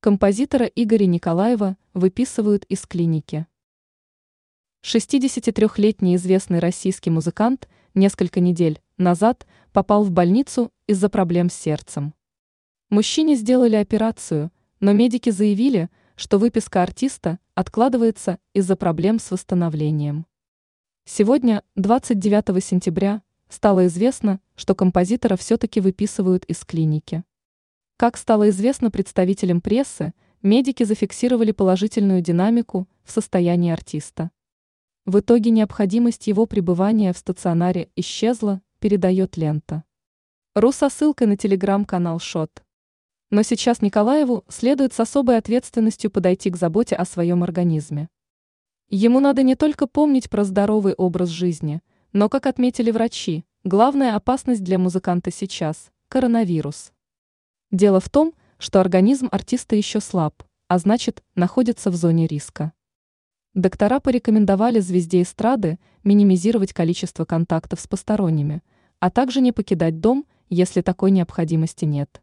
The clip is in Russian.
Композитора Игоря Николаева выписывают из клиники. 63-летний известный российский музыкант несколько недель назад попал в больницу из-за проблем с сердцем. Мужчине сделали операцию, но медики заявили, что выписка артиста откладывается из-за проблем с восстановлением. Сегодня, 29 сентября, стало известно, что композитора все-таки выписывают из клиники. Как стало известно представителям прессы, медики зафиксировали положительную динамику в состоянии артиста. В итоге необходимость его пребывания в стационаре исчезла, передает лента. Ру со ссылкой на телеграм-канал Шот. Но сейчас Николаеву следует с особой ответственностью подойти к заботе о своем организме. Ему надо не только помнить про здоровый образ жизни, но, как отметили врачи, главная опасность для музыканта сейчас – коронавирус. Дело в том, что организм артиста еще слаб, а значит, находится в зоне риска. Доктора порекомендовали звезде эстрады минимизировать количество контактов с посторонними, а также не покидать дом, если такой необходимости нет.